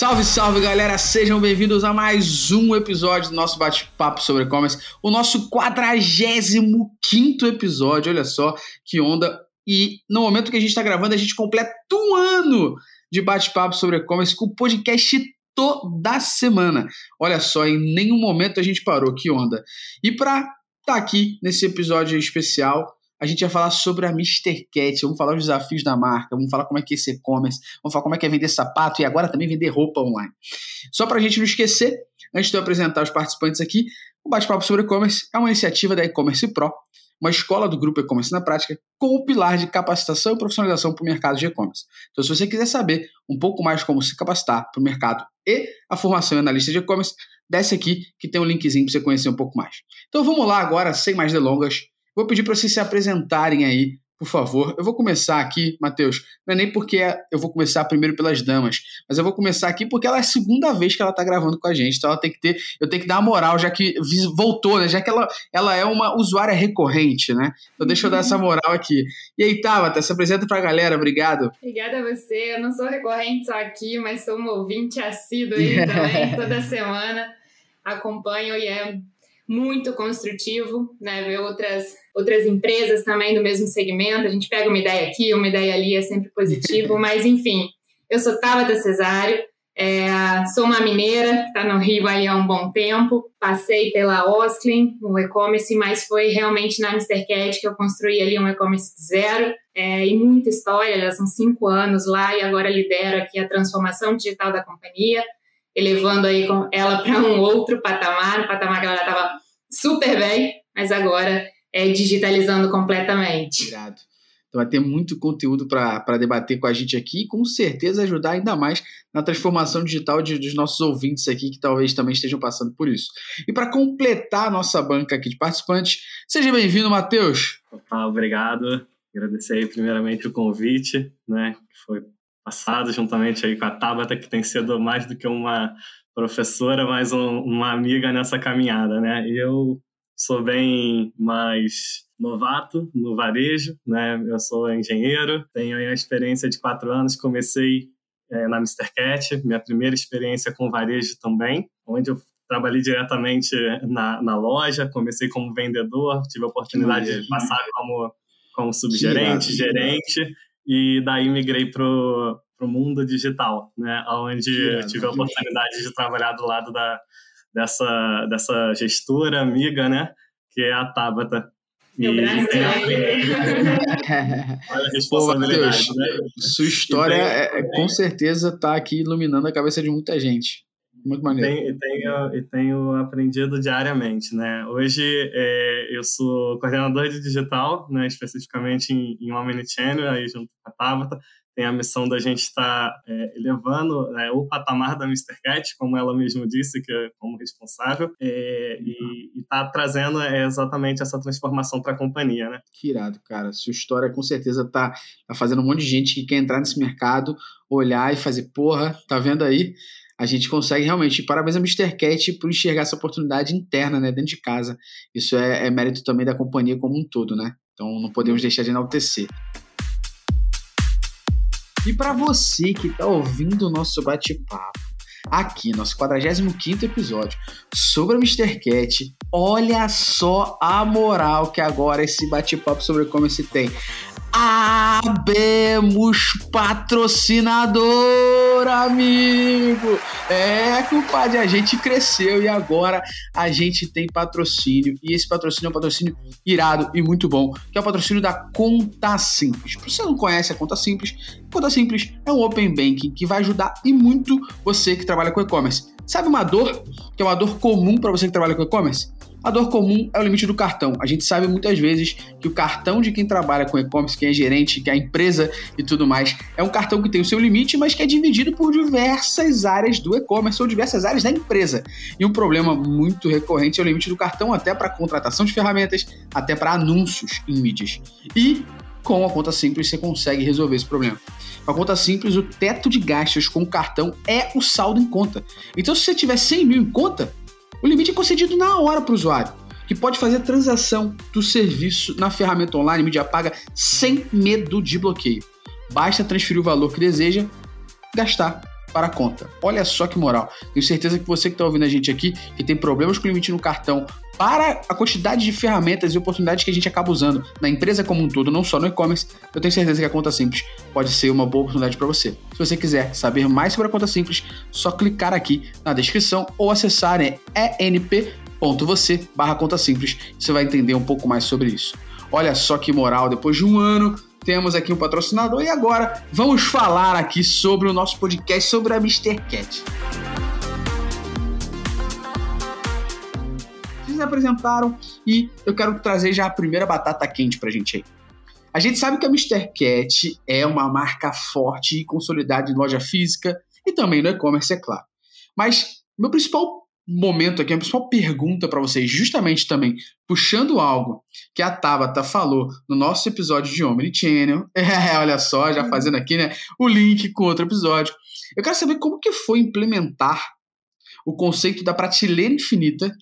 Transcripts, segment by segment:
Salve, salve galera, sejam bem-vindos a mais um episódio do nosso bate-papo sobre e-commerce, o nosso 45 episódio, olha só que onda. E no momento que a gente está gravando, a gente completa um ano de bate-papo sobre e-commerce com o podcast toda semana. Olha só, em nenhum momento a gente parou, que onda. E para estar tá aqui nesse episódio especial, a gente vai falar sobre a Mr. Cat, vamos falar os desafios da marca, vamos falar como é que é esse e-commerce, vamos falar como é que é vender sapato e agora também vender roupa online. Só para a gente não esquecer, antes de eu apresentar os participantes aqui, o Bate-Papo sobre E-Commerce é uma iniciativa da E-Commerce Pro, uma escola do grupo E-Commerce na Prática, com o pilar de capacitação e profissionalização para o mercado de e-commerce. Então, se você quiser saber um pouco mais como se capacitar para o mercado e a formação em analista de e-commerce, desce aqui que tem um linkzinho para você conhecer um pouco mais. Então, vamos lá agora, sem mais delongas, Vou pedir para vocês se apresentarem aí, por favor. Eu vou começar aqui, Matheus. Não é nem porque eu vou começar primeiro pelas damas, mas eu vou começar aqui porque ela é a segunda vez que ela está gravando com a gente. Então ela tem que ter, eu tenho que dar a moral, já que voltou, né? Já que ela, ela é uma usuária recorrente, né? Então deixa eu dar essa moral aqui. E aí, Tabata, se apresenta para a galera, obrigado. Obrigada a você. Eu não sou recorrente só aqui, mas sou um ouvinte assíduo aí também, toda semana. Acompanho e é muito construtivo, né? Ver outras, outras empresas também do mesmo segmento. A gente pega uma ideia aqui, uma ideia ali, é sempre positivo, mas enfim. Eu sou Tabata Cesário, é, sou uma mineira, está no Rio aí há um bom tempo. Passei pela Osklin, no e-commerce, mas foi realmente na Mr. Cat que eu construí ali um e-commerce zero. É, e muita história, já são cinco anos lá e agora lidero aqui a transformação digital da companhia elevando aí ela para um outro patamar, um patamar que ela estava super bem, mas agora é digitalizando completamente. Irado. Então vai ter muito conteúdo para debater com a gente aqui e com certeza ajudar ainda mais na transformação digital de, dos nossos ouvintes aqui que talvez também estejam passando por isso. E para completar a nossa banca aqui de participantes, seja bem-vindo, Matheus. Opa, obrigado. Agradecer aí primeiramente o convite, né, foi passado, juntamente aí com a Tabata, que tem sido mais do que uma professora, mas um, uma amiga nessa caminhada, né? Eu sou bem mais novato no varejo, né? Eu sou engenheiro, tenho a experiência de quatro anos, comecei é, na Mr. Cat, minha primeira experiência com varejo também, onde eu trabalhei diretamente na, na loja, comecei como vendedor, tive a oportunidade de passar como, como subgerente, gerente, e daí migrei pro, pro mundo digital, né? Onde tive a oportunidade de trabalhar do lado da, dessa, dessa gestora amiga, né? Que é a Tabata. Meu braço Olha a responsabilidade, Pô, né? Sua história, é, é, com certeza, está aqui iluminando a cabeça de muita gente. Muito maneiro. E tenho, e tenho aprendido diariamente, né? Hoje é, eu sou coordenador de digital, né? especificamente em, em Omnichannel, aí junto com a Tabata. Tem a missão da gente estar tá, é, elevando né, o patamar da Mr. Cat, como ela mesma disse, que é como responsável, é, uhum. e está trazendo é, exatamente essa transformação para a companhia, né? Que irado, cara. Sua história com certeza está tá fazendo um monte de gente que quer entrar nesse mercado, olhar e fazer, porra, tá vendo aí? A gente consegue realmente. Parabéns a Mr. Cat por enxergar essa oportunidade interna, né, dentro de casa. Isso é, é mérito também da companhia como um todo, né? Então não podemos deixar de enaltecer. E para você que está ouvindo o nosso bate-papo, aqui, nosso 45 episódio, sobre a Mr. Cat, olha só a moral que agora esse bate-papo sobre e-commerce tem. Abemos patrocinador, amigo! É, compadre, a gente cresceu e agora a gente tem patrocínio. E esse patrocínio é um patrocínio irado e muito bom, que é o patrocínio da Conta Simples. Se você não conhece a Conta Simples, Conta Simples é um Open Banking que vai ajudar e muito você que trabalha com e-commerce. Sabe uma dor, que é uma dor comum para você que trabalha com e-commerce? A dor comum é o limite do cartão. A gente sabe muitas vezes que o cartão de quem trabalha com e-commerce, quem é gerente, que é a empresa e tudo mais, é um cartão que tem o seu limite, mas que é dividido por diversas áreas do e-commerce ou diversas áreas da empresa. E um problema muito recorrente é o limite do cartão até para contratação de ferramentas, até para anúncios em mídias. E com a conta simples você consegue resolver esse problema. Com a conta simples, o teto de gastos com o cartão é o saldo em conta. Então, se você tiver 100 mil em conta, o limite é concedido na hora para o usuário, que pode fazer a transação do serviço na ferramenta online mídia paga sem medo de bloqueio. Basta transferir o valor que deseja, gastar para a conta. Olha só que moral. Tenho certeza que você que está ouvindo a gente aqui, que tem problemas com o limite no cartão, para a quantidade de ferramentas e oportunidades que a gente acaba usando na empresa como um todo, não só no e-commerce, eu tenho certeza que a Conta Simples pode ser uma boa oportunidade para você. Se você quiser saber mais sobre a Conta Simples, só clicar aqui na descrição ou acessar né, enp.você barra Conta Simples, você vai entender um pouco mais sobre isso. Olha só que moral, depois de um ano temos aqui um patrocinador e agora vamos falar aqui sobre o nosso podcast sobre a Mr. Cat. Apresentaram e eu quero trazer já a primeira batata quente pra gente aí. A gente sabe que a Mr. Cat é uma marca forte e consolidada em loja física e também no e-commerce, é claro. Mas meu principal momento aqui, a principal pergunta para vocês, justamente também puxando algo que a Tabata falou no nosso episódio de Omnichannel. É, olha só, já fazendo aqui, né, o link com outro episódio. Eu quero saber como que foi implementar o conceito da prateleira infinita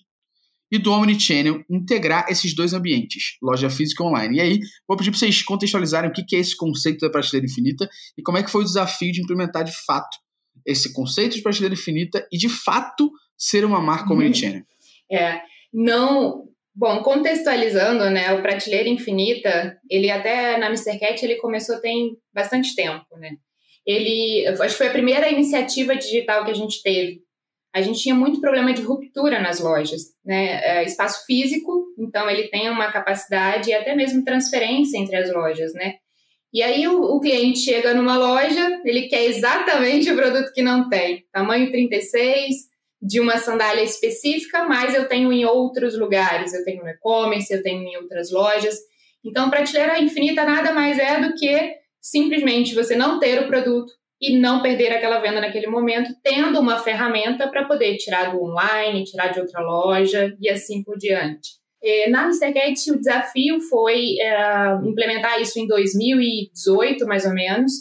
e do Omnichannel integrar esses dois ambientes, loja física e online. E aí, vou pedir para vocês contextualizarem o que é esse conceito da prateleira infinita e como é que foi o desafio de implementar de fato esse conceito de prateleira infinita e de fato ser uma marca uhum. omnichannel? É, não. Bom, contextualizando, né, o Prateleira Infinita, ele até na Mr. Cat ele começou tem bastante tempo, né? Ele, acho que foi a primeira iniciativa digital que a gente teve. A gente tinha muito problema de ruptura nas lojas, né? É, espaço físico, então ele tem uma capacidade e até mesmo transferência entre as lojas, né? E aí o, o, cliente chega numa loja, ele quer exatamente o produto que não tem. Tamanho 36, de uma sandália específica, mas eu tenho em outros lugares, eu tenho no e-commerce, eu tenho em outras lojas. Então, prateleira infinita nada mais é do que simplesmente você não ter o produto e não perder aquela venda naquele momento, tendo uma ferramenta para poder tirar do online, tirar de outra loja e assim por diante. E na MrCat, o desafio foi é, implementar isso em 2018, mais ou menos.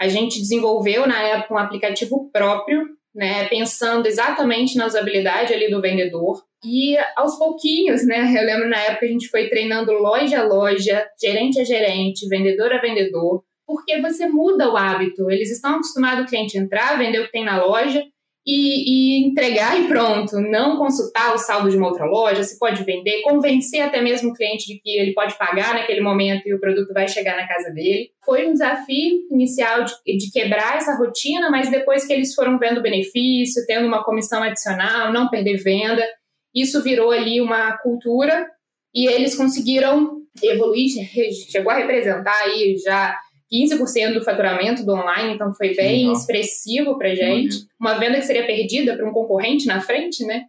A gente desenvolveu, na época, um aplicativo próprio né, pensando exatamente na usabilidade ali do vendedor. E aos pouquinhos, né, eu lembro na época a gente foi treinando loja a loja, gerente a gerente, vendedor a vendedor, porque você muda o hábito. Eles estão acostumados o cliente entrar, vender o que tem na loja, e, e, entregar e pronto, não consultar o saldo de uma outra loja, se pode vender, convencer até mesmo o cliente de que ele pode pagar naquele momento e o produto vai chegar na casa dele. Foi um desafio inicial de, de quebrar essa rotina, mas depois que eles foram vendo benefício, tendo uma comissão adicional, não perder venda, isso virou ali uma cultura e eles conseguiram evoluir, chegou a representar aí já 15% do faturamento do online, então foi bem Legal. expressivo para gente. Maneiro. Uma venda que seria perdida para um concorrente na frente, né?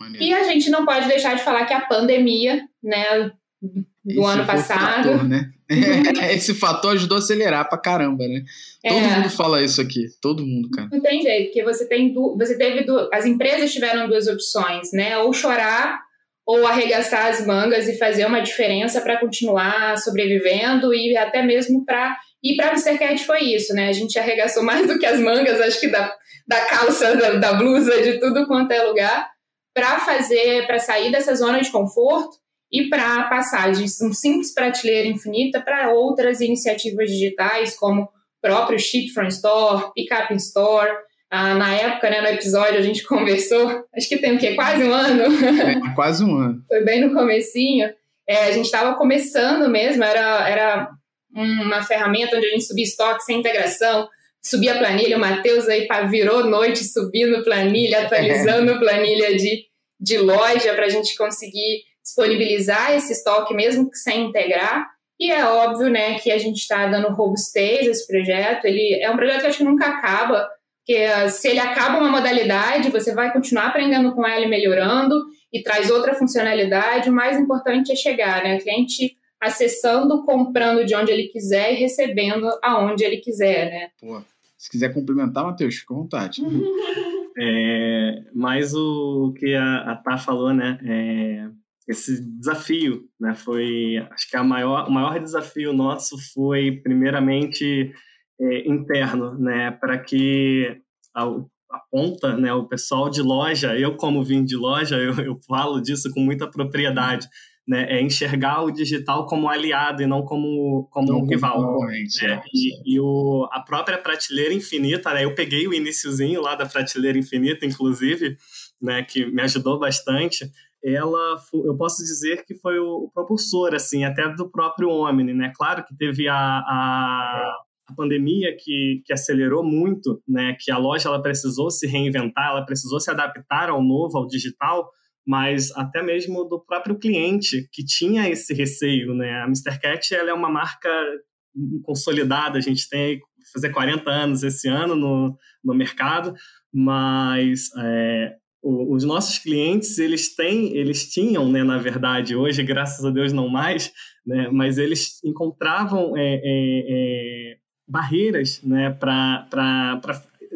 Maneiro. E a gente não pode deixar de falar que a pandemia, né, do Esse ano passado. Fator, né? Esse fator ajudou a acelerar pra caramba, né? Todo é. mundo fala isso aqui, todo mundo, cara. Não tem jeito, porque você tem du... você teve du... as empresas tiveram duas opções, né? Ou chorar ou arregaçar as mangas e fazer uma diferença para continuar sobrevivendo e até mesmo para e para o Cat foi isso, né? A gente arregaçou mais do que as mangas, acho que da, da calça, da, da blusa, de tudo quanto é lugar, para fazer, para sair dessa zona de conforto e para passar de um simples prateleira infinita para outras iniciativas digitais, como próprio Ship from Store, Pick Up in Store. Ah, na época, né, no episódio, a gente conversou, acho que tem o quê? Quase um ano? É, quase um ano. Foi bem no comecinho. É, a gente estava começando mesmo, era, era uma ferramenta onde a gente subia estoque sem integração, subia a planilha, o Matheus aí virou noite subindo planilha, atualizando planilha de, de loja para a gente conseguir disponibilizar esse estoque mesmo que sem integrar. E é óbvio, né, que a gente está dando robustez a esse projeto. Ele é um projeto que acho que nunca acaba, porque ah, se ele acaba uma modalidade, você vai continuar aprendendo com ela e melhorando e traz outra funcionalidade. O mais importante é chegar, né? O cliente acessando, comprando de onde ele quiser e recebendo aonde ele quiser, né? Pô, se quiser complementar, Matheus, fica à vontade. é, mas o que a, a Tá falou, né? É, esse desafio, né? Foi, acho que a maior, o maior desafio nosso foi, primeiramente, é, interno, né? Para que a, a ponta, né, o pessoal de loja, eu como vim de loja, eu, eu falo disso com muita propriedade, né, é enxergar o digital como aliado e não como, como não um rival. Né? É, e, e o, a própria prateleira infinita, né, eu peguei o iníciozinho lá da prateleira infinita, inclusive, né, que me ajudou bastante, ela, eu posso dizer que foi o propulsor, assim, até do próprio Omni, né? Claro que teve a, a, a, pandemia que, que acelerou muito, né? Que a loja ela precisou se reinventar, ela precisou se adaptar ao novo, ao digital, mas até mesmo do próprio cliente que tinha esse receio, né? A Mr. Cat ela é uma marca consolidada, a gente tem fazer 40 anos esse ano no, no mercado, mas é, os nossos clientes eles têm eles tinham né na verdade hoje graças a Deus não mais né mas eles encontravam é, é, é, barreiras né para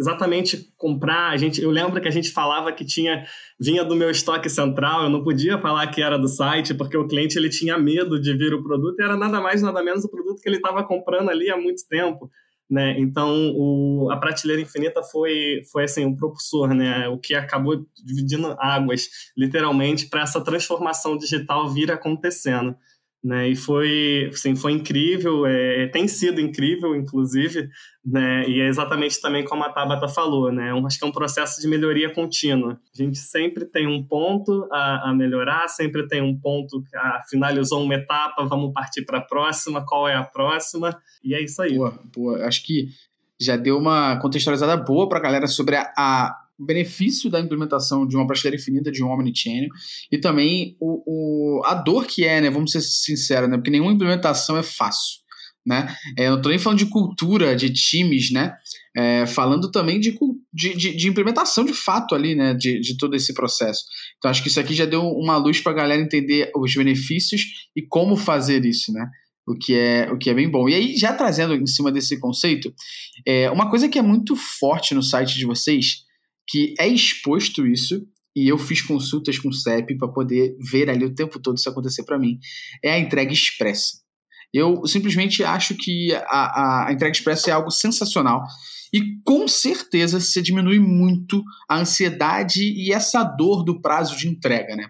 exatamente comprar a gente eu lembro que a gente falava que tinha vinha do meu estoque central eu não podia falar que era do site porque o cliente ele tinha medo de vir o produto e era nada mais nada menos o produto que ele estava comprando ali há muito tempo né? Então, o, a prateleira infinita foi, foi assim, um propulsor, né? o que acabou dividindo águas, literalmente, para essa transformação digital vir acontecendo né? E foi, assim, foi incrível, é, tem sido incrível, inclusive, né? E é exatamente também como a Tabata falou, né? Um, acho que é um processo de melhoria contínua. A gente sempre tem um ponto a, a melhorar, sempre tem um ponto que ah, finalizou uma etapa, vamos partir para a próxima, qual é a próxima? E é isso aí. Boa, boa. Acho que já deu uma contextualizada boa para a galera sobre a, a benefício da implementação de uma prateleira infinita de um omnichannel e também o, o, a dor que é, né? Vamos ser sinceros, né? Porque nenhuma implementação é fácil, né? É, eu não estou nem falando de cultura, de times, né? É, falando também de, de, de, de, implementação de fato ali, né? De, de todo esse processo. Então acho que isso aqui já deu uma luz para a galera entender os benefícios e como fazer isso, né? o que é o que é bem bom. E aí, já trazendo em cima desse conceito, é, uma coisa que é muito forte no site de vocês que é exposto isso, e eu fiz consultas com o CEP para poder ver ali o tempo todo isso acontecer para mim, é a entrega expressa. Eu simplesmente acho que a, a, entrega expressa é algo sensacional e com certeza se diminui muito a ansiedade e essa dor do prazo de entrega, né?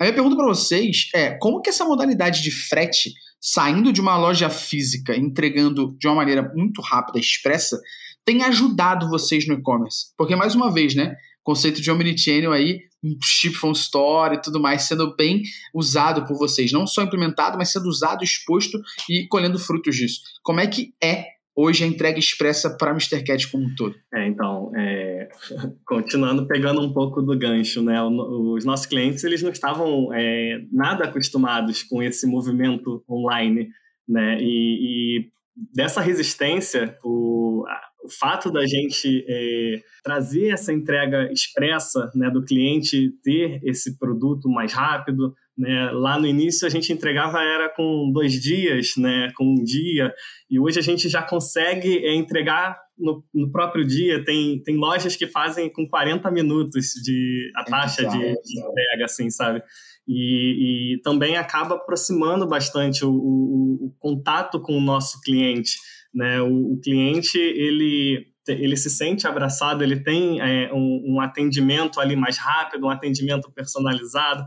A minha pergunta para vocês é como que essa modalidade de frete saindo de uma loja física, entregando de uma maneira muito rápida, expressa, tem ajudado vocês no e-commerce? Porque, mais uma vez, né? Conceito de omnichannel aí, chip from store e tudo mais, sendo bem usado por vocês. Não só implementado, mas sendo usado, exposto e colhendo frutos disso. Como é que é hoje a entrega expressa para Mr. Cat como um todo? É, então, é, continuando pegando um pouco do gancho, né? Os nossos clientes eles não estavam é, nada acostumados com esse movimento online, né? E, e dessa resistência, o, o fato da gente é, trazer essa entrega expressa né, do cliente ter esse produto mais rápido, né, lá no início a gente entregava era com dois dias, né, com um dia, e hoje a gente já consegue é, entregar no, no, próprio dia. Tem, tem lojas que fazem com 40 minutos de a taxa de, de entrega, assim, sabe? E, e, também acaba aproximando bastante o, o, o contato com o nosso cliente. Né? O, o cliente ele ele se sente abraçado, ele tem é, um, um, atendimento ali mais rápido, um atendimento personalizado.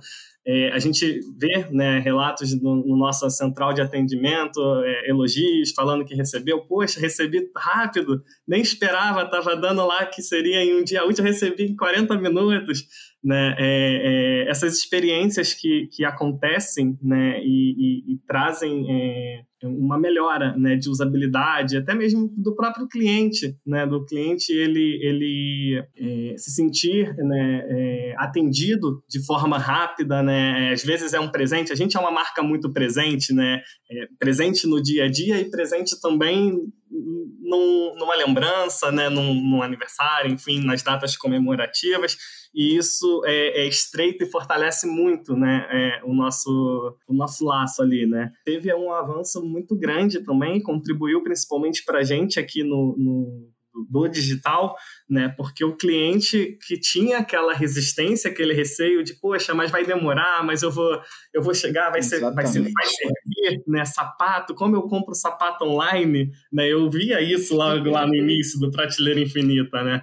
É, a gente vê né, relatos no, no nossa central de atendimento, é, elogios, falando que recebeu, poxa, recebi rápido, nem esperava, estava dando lá que seria em um dia útil, recebi em 40 minutos né, é, é, essas experiências que, que acontecem né, e, e, e trazem é, uma melhora né, de usabilidade, até mesmo do próprio cliente, né, do cliente ele, ele é, se sentir né, é, atendido de forma rápida, né, às vezes é um presente, a gente é uma marca muito presente, né, é, presente no dia a dia e presente também num, numa lembrança, né, num, num aniversário, enfim, nas datas comemorativas e isso é, é estreito e fortalece muito né, é, o, nosso, o nosso laço ali. Né? Teve um avanço muito grande também, contribuiu principalmente para a gente aqui no, no do digital, né? Porque o cliente que tinha aquela resistência, aquele receio de, poxa, mas vai demorar, mas eu vou, eu vou chegar, vai ser, vai ser, vai servir, né? Sapato, como eu compro sapato online, né? Eu via isso lá, lá no início do Prateleira Infinita, né?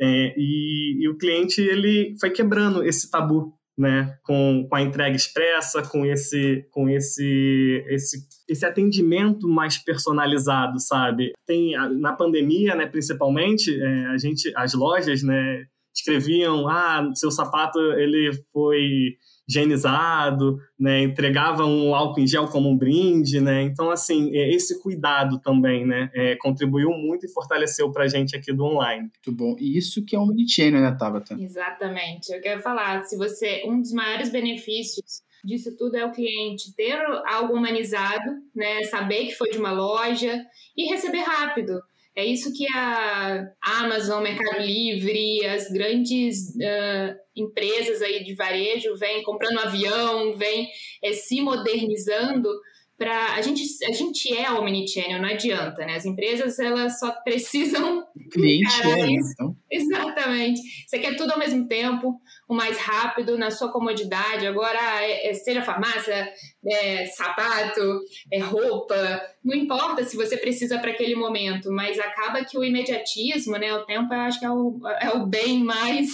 É, e, e, o cliente ele foi quebrando esse tabu, né, com, com a entrega expressa, com esse com esse, esse esse atendimento mais personalizado, sabe? Tem na pandemia, né, principalmente, é, a gente as lojas, né, escreviam, ah, seu sapato ele foi higienizado, né, entregava um álcool em gel como um brinde, né, então assim esse cuidado também, né, é, contribuiu muito e fortaleceu para a gente aqui do online. Muito bom. E isso que é um omnichannel, né, Tabata? Exatamente. Eu quero falar, se você um dos maiores benefícios disso tudo é o cliente ter algo humanizado, né, saber que foi de uma loja e receber rápido. É isso que a Amazon, Mercado Livre, as grandes uh, empresas aí de varejo vêm comprando avião, vêm é, se modernizando para a gente a gente é omnichannel, não adianta, né? As empresas elas só precisam cliente é, então. Exatamente. Você quer tudo ao mesmo tempo, o mais rápido, na sua comodidade. Agora, é, é, seja farmácia, é, sapato, é, roupa, não importa se você precisa para aquele momento, mas acaba que o imediatismo, né? O tempo, eu acho que é o, é o bem mais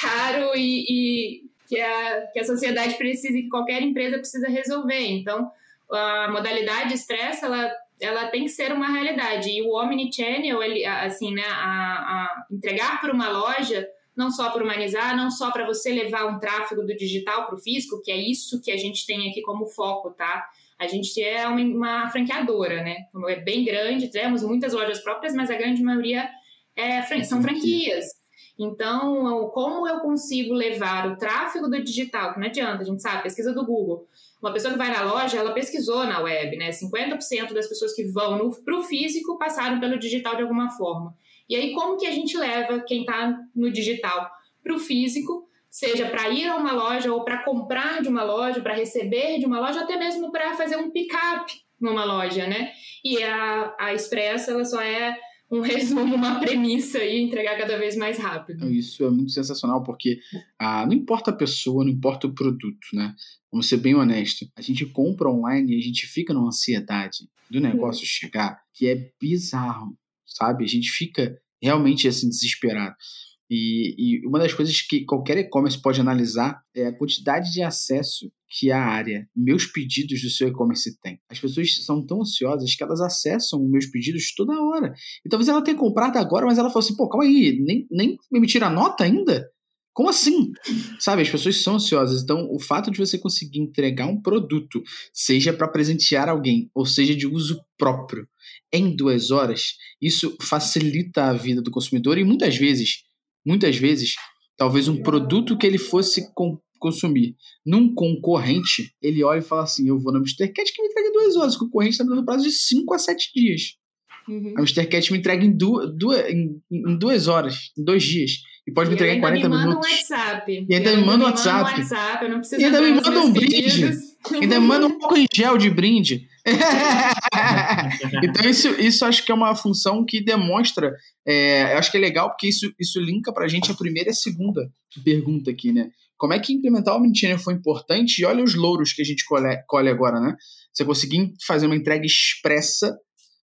caro e, e que, a, que a sociedade precisa, que qualquer empresa precisa resolver. Então, a modalidade expressa, ela, ela tem que ser uma realidade. E o Omnichannel, ele, assim, né, a, a entregar para uma loja, não só para humanizar, não só para você levar um tráfego do digital para o físico, que é isso que a gente tem aqui como foco, tá? A gente é uma, uma franqueadora, né? É bem grande, temos muitas lojas próprias, mas a grande maioria é, são franquias. Então, como eu consigo levar o tráfego do digital, que não adianta, a gente sabe, pesquisa do Google, uma pessoa que vai na loja, ela pesquisou na web, né? 50% das pessoas que vão para o físico passaram pelo digital de alguma forma. E aí, como que a gente leva quem está no digital para o físico, seja para ir a uma loja ou para comprar de uma loja, para receber de uma loja, até mesmo para fazer um pick-up numa loja, né? E a, a Expresso, ela só é um resumo, uma premissa e entregar cada vez mais rápido. Isso é muito sensacional, porque ah, não importa a pessoa, não importa o produto, né? Vamos ser bem honesto. A gente compra online e a gente fica numa ansiedade do negócio chegar que é bizarro, sabe? A gente fica realmente assim desesperado. E, e uma das coisas que qualquer e-commerce pode analisar é a quantidade de acesso que a área meus pedidos do seu e-commerce tem. As pessoas são tão ansiosas que elas acessam meus pedidos toda hora. E talvez ela tenha comprado agora, mas ela falou assim: pô, calma aí, nem, nem me emitiram a nota ainda? Como assim? Sabe, as pessoas são ansiosas. Então, o fato de você conseguir entregar um produto, seja para presentear alguém, ou seja de uso próprio, em duas horas, isso facilita a vida do consumidor e muitas vezes, muitas vezes, talvez um produto que ele fosse consumir num concorrente, ele olha e fala assim: Eu vou na Mr. Cat que me entrega duas horas. O concorrente está me dando prazo de 5 a 7 dias. Uhum. A Mr. Cat me entrega em, du duas, em, em, duas horas, em dois dias. E pode me entregar em 40 minutos. Um WhatsApp. E ainda, me manda um WhatsApp. E ainda me manda um brinde. ainda me manda um pouco em gel de brinde. então, isso, isso acho que é uma função que demonstra. É, eu acho que é legal, porque isso, isso linka pra gente a primeira e a segunda pergunta aqui, né? Como é que implementar o Omnichannel foi importante? E olha os louros que a gente colhe, colhe agora, né? Você conseguir fazer uma entrega expressa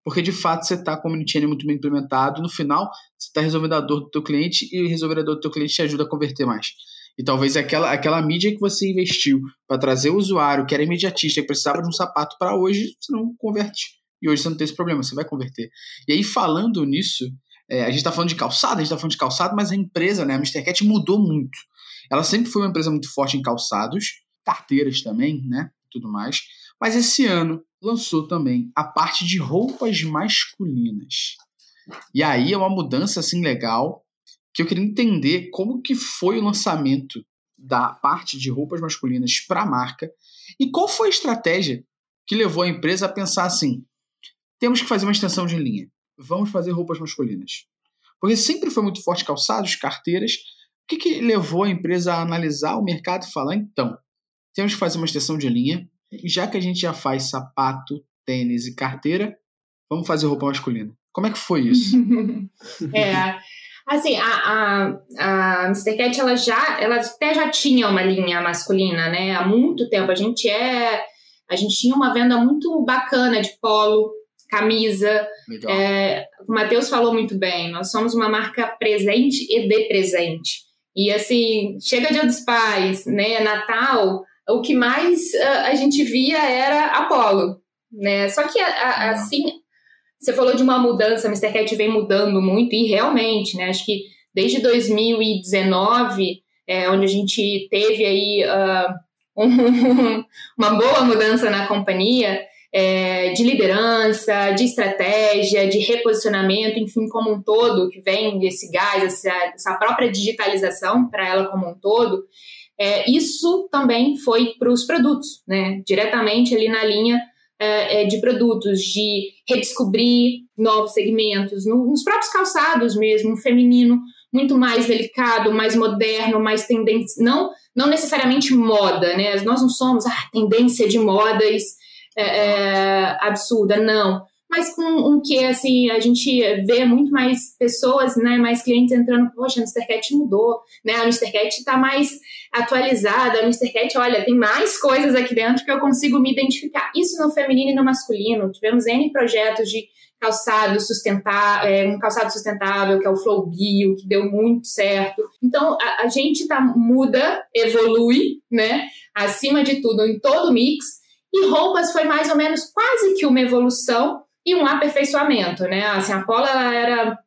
porque de fato você está com o Omnichannel muito bem implementado. No final, você está resolvendo a dor do teu cliente e a dor do teu cliente te ajuda a converter mais. E talvez aquela, aquela mídia que você investiu para trazer o usuário que era imediatista, que precisava de um sapato para hoje, você não converte. E hoje você não tem esse problema, você vai converter. E aí, falando nisso, é, a gente está falando de calçado, a gente está falando de calçado, mas a empresa, né, a Mr. Cat mudou muito. Ela sempre foi uma empresa muito forte em calçados, carteiras também, né, tudo mais. Mas esse ano lançou também a parte de roupas masculinas. E aí é uma mudança assim legal que eu queria entender como que foi o lançamento da parte de roupas masculinas para a marca e qual foi a estratégia que levou a empresa a pensar assim: temos que fazer uma extensão de linha, vamos fazer roupas masculinas. Porque sempre foi muito forte calçados, carteiras. O que, que levou a empresa a analisar o mercado e falar: então, temos que fazer uma extensão de linha, já que a gente já faz sapato, tênis e carteira, vamos fazer roupa masculina. Como é que foi isso? é, assim, a, a, a Mr. Cat, ela já, ela até já tinha uma linha masculina, né? Há muito tempo. A gente é, a gente tinha uma venda muito bacana de polo, camisa. É, o Matheus falou muito bem, nós somos uma marca presente e de presente. E assim, chega Dia dos Pais, né, Natal, o que mais uh, a gente via era Apollo, né? Só que a, a, assim, você falou de uma mudança, Mr. Cat vem mudando muito e realmente, né? Acho que desde 2019, é, onde a gente teve aí uh, um, uma boa mudança na companhia, é, de liderança, de estratégia, de reposicionamento, enfim, como um todo, que vem desse gás, essa, essa própria digitalização para ela como um todo, é, isso também foi para os produtos, né? Diretamente ali na linha é, é, de produtos, de redescobrir novos segmentos, no, nos próprios calçados mesmo, um feminino muito mais delicado, mais moderno, mais tendência, não, não necessariamente moda, né? Nós não somos ah, tendência de modas é, é, absurda, não. Mas com um que, assim, a gente vê muito mais pessoas, né, mais clientes entrando, poxa, a Mr. Cat mudou, né, a Mr. Cat está mais atualizada, a Mr. Cat, olha, tem mais coisas aqui dentro que eu consigo me identificar. Isso no feminino e no masculino. Tivemos N projetos de calçado sustentável, é, um calçado sustentável, que é o Flow Bio, que deu muito certo. Então, a, a gente tá, muda, evolui, né, acima de tudo, em todo o mix, e roupas foi mais ou menos quase que uma evolução e um aperfeiçoamento, né? Assim, a Paula ela era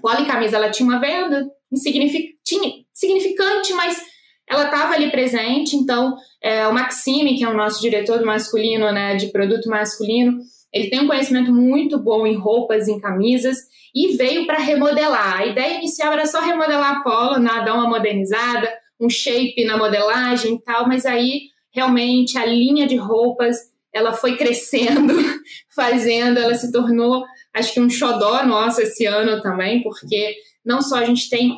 Paula e camisa, ela tinha uma venda insignificante, mas ela estava ali presente. Então, é, o Maxime, que é o nosso diretor do masculino, né, de produto masculino, ele tem um conhecimento muito bom em roupas, em camisas e veio para remodelar. A ideia inicial era só remodelar a Polo, né, dar uma modernizada, um shape na modelagem e tal, mas aí realmente a linha de roupas ela foi crescendo, fazendo, ela se tornou, acho que um xodó nosso esse ano também, porque não só a gente tem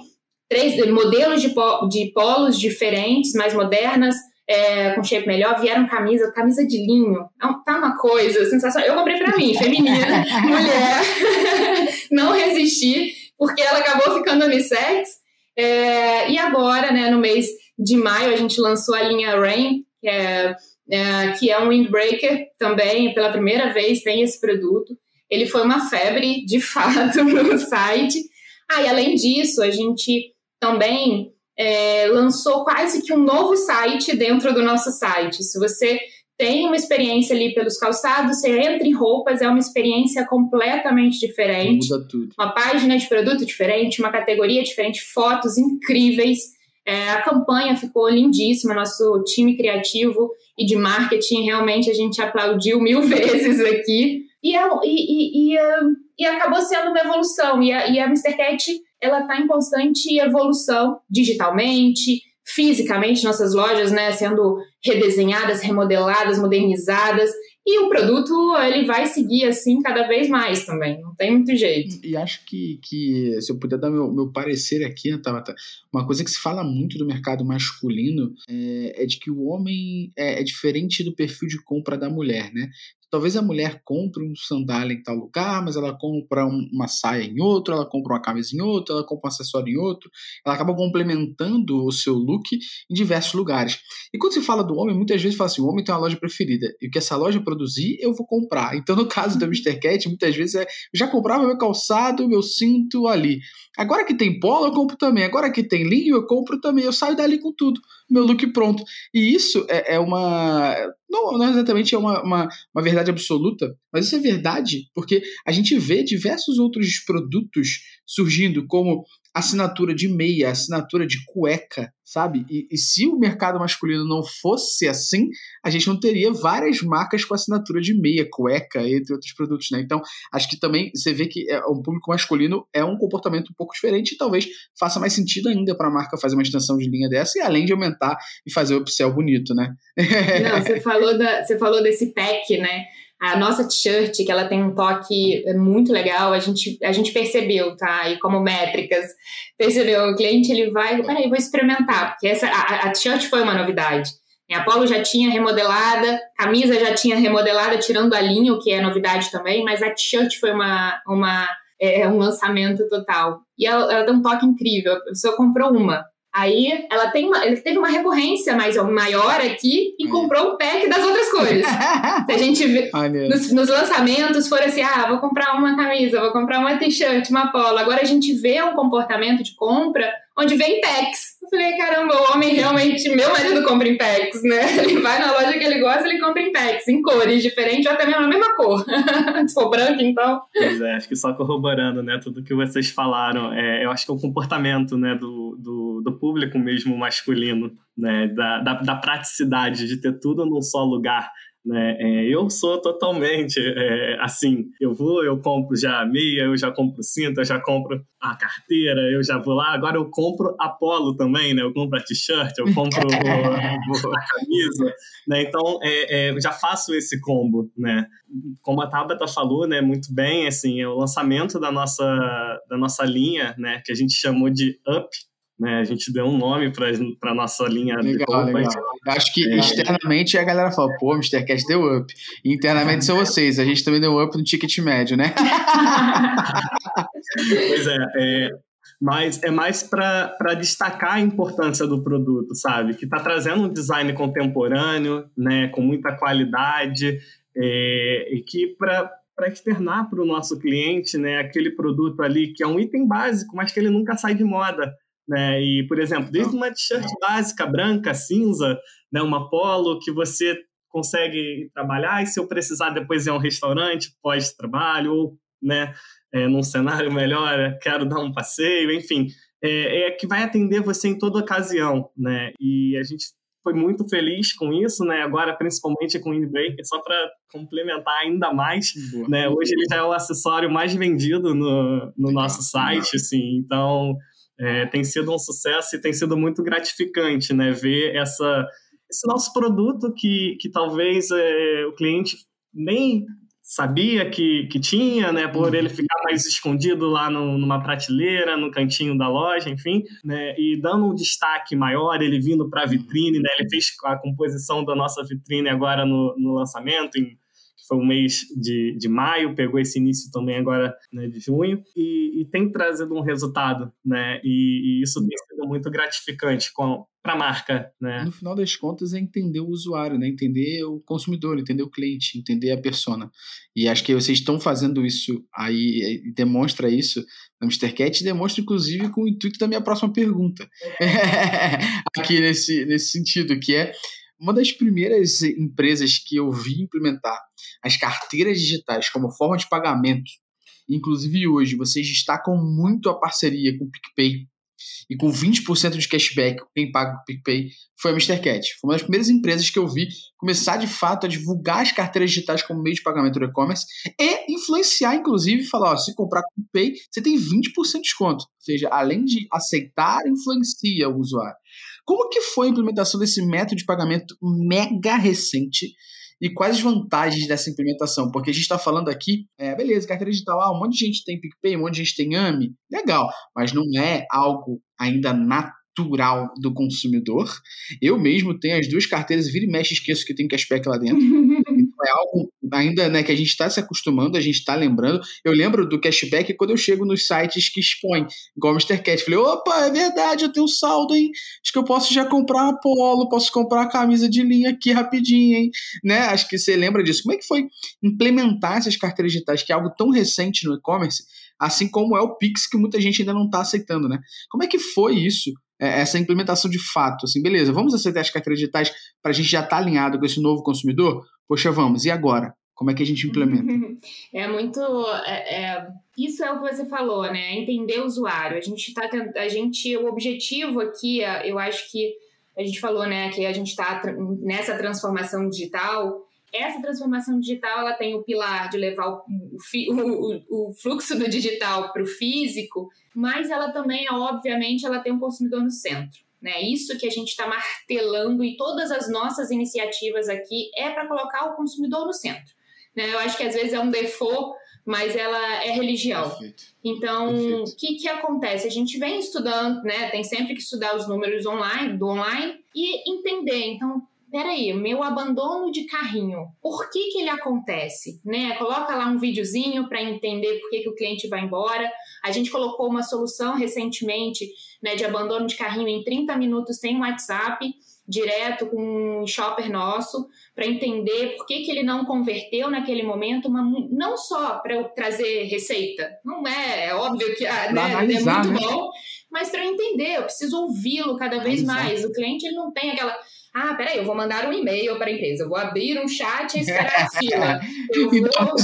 três modelos de, de polos diferentes, mais modernas, é, com shape melhor, vieram camisa, camisa de linho. Tá uma coisa sensacional. Eu comprei para mim, feminina, mulher. não resisti, porque ela acabou ficando unissex. É, e agora, né, no mês de maio, a gente lançou a linha Rain, que é, é, que é um windbreaker também, pela primeira vez tem esse produto. Ele foi uma febre, de fato, no site. Ah, e além disso, a gente também é, lançou quase que um novo site dentro do nosso site. Se você tem uma experiência ali pelos calçados, você entra em roupas, é uma experiência completamente diferente. Muda tudo. Uma página de produto diferente, uma categoria diferente, fotos incríveis. É, a campanha ficou lindíssima, nosso time criativo e de marketing realmente a gente aplaudiu mil vezes aqui. E, e, e, e, e acabou sendo uma evolução. E a, e a Mr. Cat ela está em constante evolução digitalmente, fisicamente, nossas lojas né, sendo redesenhadas, remodeladas, modernizadas. E o produto ele vai seguir assim cada vez mais também, não tem muito jeito. E acho que, que se eu puder dar meu, meu parecer aqui, né, uma coisa que se fala muito do mercado masculino é, é de que o homem é, é, diferente do perfil de compra da mulher, né? Talvez a mulher compre um sandália em tal lugar, mas ela compra uma saia em outro, ela compra uma camisa em outro, ela compra um acessório em outro. Ela acaba complementando o seu look em diversos lugares. E quando se fala do homem, muitas vezes fala assim: o homem tem uma loja preferida e o que essa loja produzir, eu vou comprar. Então, no caso da Mr. Cat, muitas vezes é, eu já comprava meu calçado, meu cinto ali. Agora que tem polo, eu compro também. Agora que tem linho, eu compro também. Eu saio dali com tudo meu look pronto. E isso é, é uma. Não, não exatamente é uma, uma, uma, verdade absoluta, mas isso é verdade porque a gente vê diversos outros produtos surgindo, como assinatura de meia, assinatura de cueca, sabe? E, e, se o mercado masculino não fosse assim, a gente não teria várias marcas com assinatura de meia, cueca, entre outros produtos, né? Então, acho que também você vê que é, o público masculino é um comportamento um pouco diferente e talvez faça mais sentido ainda para a marca fazer uma extensão de linha dessa e além de aumentar e fazer o upsell bonito, né? Não, você falou, da, você falou desse pack, né? A nossa t-shirt, que ela tem um toque muito legal, a gente, a gente percebeu, tá? E como métricas, percebeu, o cliente ele vai, peraí, vou experimentar, porque essa, a, a t-shirt foi uma novidade. A Polo já tinha remodelada, camisa já tinha remodelada, tirando a linha, o que é novidade também, mas a t-shirt foi uma, uma, é, um lançamento total. E ela, ela deu um toque incrível. A pessoa comprou uma, Aí ela tem uma, ele teve uma recorrência mais, maior aqui e comprou um pack das outras cores. Se a gente vê nos, nos, lançamentos for assim, ah, vou comprar uma camisa, vou comprar uma t-shirt, uma polo. Agora a gente vê um comportamento de compra onde vem packs. Falei, caramba, o homem realmente. Meu marido compra em packs, né? Ele vai na loja que ele gosta, ele compra em packs, em cores diferentes, ou até mesmo na mesma cor. Se for branco, então. Pois é, acho que só corroborando, né? Tudo que vocês falaram. É, eu acho que é o comportamento né, do, do, do público mesmo masculino, né? Da, da, da praticidade de ter tudo num só lugar. Né? É, eu sou totalmente é, assim. Eu vou, eu compro já a meia, eu já compro cinta, eu já compro a carteira, eu já vou lá. Agora eu compro a polo também, né? Eu compro a t-shirt, eu compro a camisa, né? Então é, é, já faço esse combo, né? Como a Tabata falou, né? Muito bem, assim, é o lançamento da nossa da nossa linha, né? Que a gente chamou de Up, né? A gente deu um nome para a nossa linha legal. Legal. Acho que é. externamente a galera fala, pô, Mr. Cat deu up. E internamente são vocês, a gente também deu up no ticket médio, né? pois é, é, mas é mais para destacar a importância do produto, sabe? Que está trazendo um design contemporâneo, né, com muita qualidade, é, e que para para externar para o nosso cliente né, aquele produto ali que é um item básico, mas que ele nunca sai de moda. Né? E, por exemplo, desde uma t-shirt básica, branca, cinza, né? uma polo que você consegue trabalhar e se eu precisar depois ir a um restaurante pós-trabalho ou né, é, num cenário melhor, quero dar um passeio, enfim, é, é, que vai atender você em toda ocasião, né? E a gente foi muito feliz com isso, né? Agora, principalmente com o Windbreaker, só para complementar ainda mais, né? Hoje ele já é o acessório mais vendido no, no nosso site, assim, então é, tem sido um sucesso e tem sido muito gratificante, né? Ver essa, esse nosso produto que, que talvez é, o cliente nem sabia que, que tinha, né? Por uhum. ele ficar mais escondido lá no, numa prateleira, no cantinho da loja, enfim, né? E dando um destaque maior, ele vindo para a vitrine, né? Ele fez a composição da nossa vitrine agora no, no lançamento, em foi o mês de, de maio, pegou esse início também agora né, de junho, e, e, tem trazido um resultado, né? E, e isso tem sido muito gratificante para a marca, né? No final das contas é entender o usuário, né? Entender o consumidor, entender o cliente, entender a persona. E acho que vocês estão fazendo isso aí, demonstra isso na Mr. Cat, demonstra inclusive com o intuito da minha próxima pergunta. Aqui nesse, nesse sentido, que é uma das primeiras empresas que eu vi implementar as carteiras digitais como forma de pagamento, inclusive hoje, vocês destacam muito a parceria com o PicPay e com 20% de cashback quem paga com o PicPay foi a Mr. Cat. Foi uma das primeiras empresas que eu vi começar de fato a divulgar as carteiras digitais como meio de pagamento do e-commerce e influenciar, inclusive, falar: ó, se comprar com o PicPay, você tem 20% de desconto. Ou seja, além de aceitar, influencia o usuário. Como que foi a implementação desse método de pagamento mega recente e quais as vantagens dessa implementação? Porque a gente está falando aqui, é, beleza, carteira digital, ah, um monte de gente tem PicPay, um monte de gente tem AMI, legal, mas não é algo ainda natural do consumidor. Eu mesmo tenho as duas carteiras, vira e mexe, esqueço que tem cashback lá dentro. é algo ainda né, que a gente está se acostumando, a gente está lembrando. Eu lembro do cashback quando eu chego nos sites que expõem, igual Mr. Cat. Falei, opa, é verdade, eu tenho saldo, hein? Acho que eu posso já comprar uma polo, posso comprar uma camisa de linha aqui rapidinho, hein? Né? Acho que você lembra disso. Como é que foi implementar essas carteiras digitais, que é algo tão recente no e-commerce, assim como é o Pix, que muita gente ainda não está aceitando, né? Como é que foi isso? É, essa implementação de fato, assim, beleza, vamos aceitar as carteiras digitais para a gente já estar tá alinhado com esse novo consumidor? Poxa, vamos, e agora? Como é que a gente implementa? É muito. É, é, isso é o que você falou, né? Entender o usuário. A gente tá a gente O objetivo aqui, eu acho que a gente falou, né, que a gente está nessa transformação digital. Essa transformação digital ela tem o pilar de levar o, o, o fluxo do digital para o físico, mas ela também, obviamente, ela tem um consumidor no centro. Né? Isso que a gente está martelando e todas as nossas iniciativas aqui é para colocar o consumidor no centro. Né? Eu acho que às vezes é um default, mas ela é religião. Perfeito. Então, o que, que acontece? A gente vem estudando, né? Tem sempre que estudar os números online, do online e entender. Então, peraí, meu abandono de carrinho, por que que ele acontece? Né? Coloca lá um videozinho para entender por que, que o cliente vai embora. A gente colocou uma solução recentemente né, de abandono de carrinho em 30 minutos, tem um WhatsApp direto com um shopper nosso para entender por que, que ele não converteu naquele momento, mas não só para trazer receita, não é, é óbvio que ah, né, é muito né? bom, mas para entender, eu preciso ouvi-lo cada vez mais. O cliente ele não tem aquela ah, peraí, eu vou mandar um e-mail para a empresa, eu vou abrir um chat e esperar a fila. Eu vou...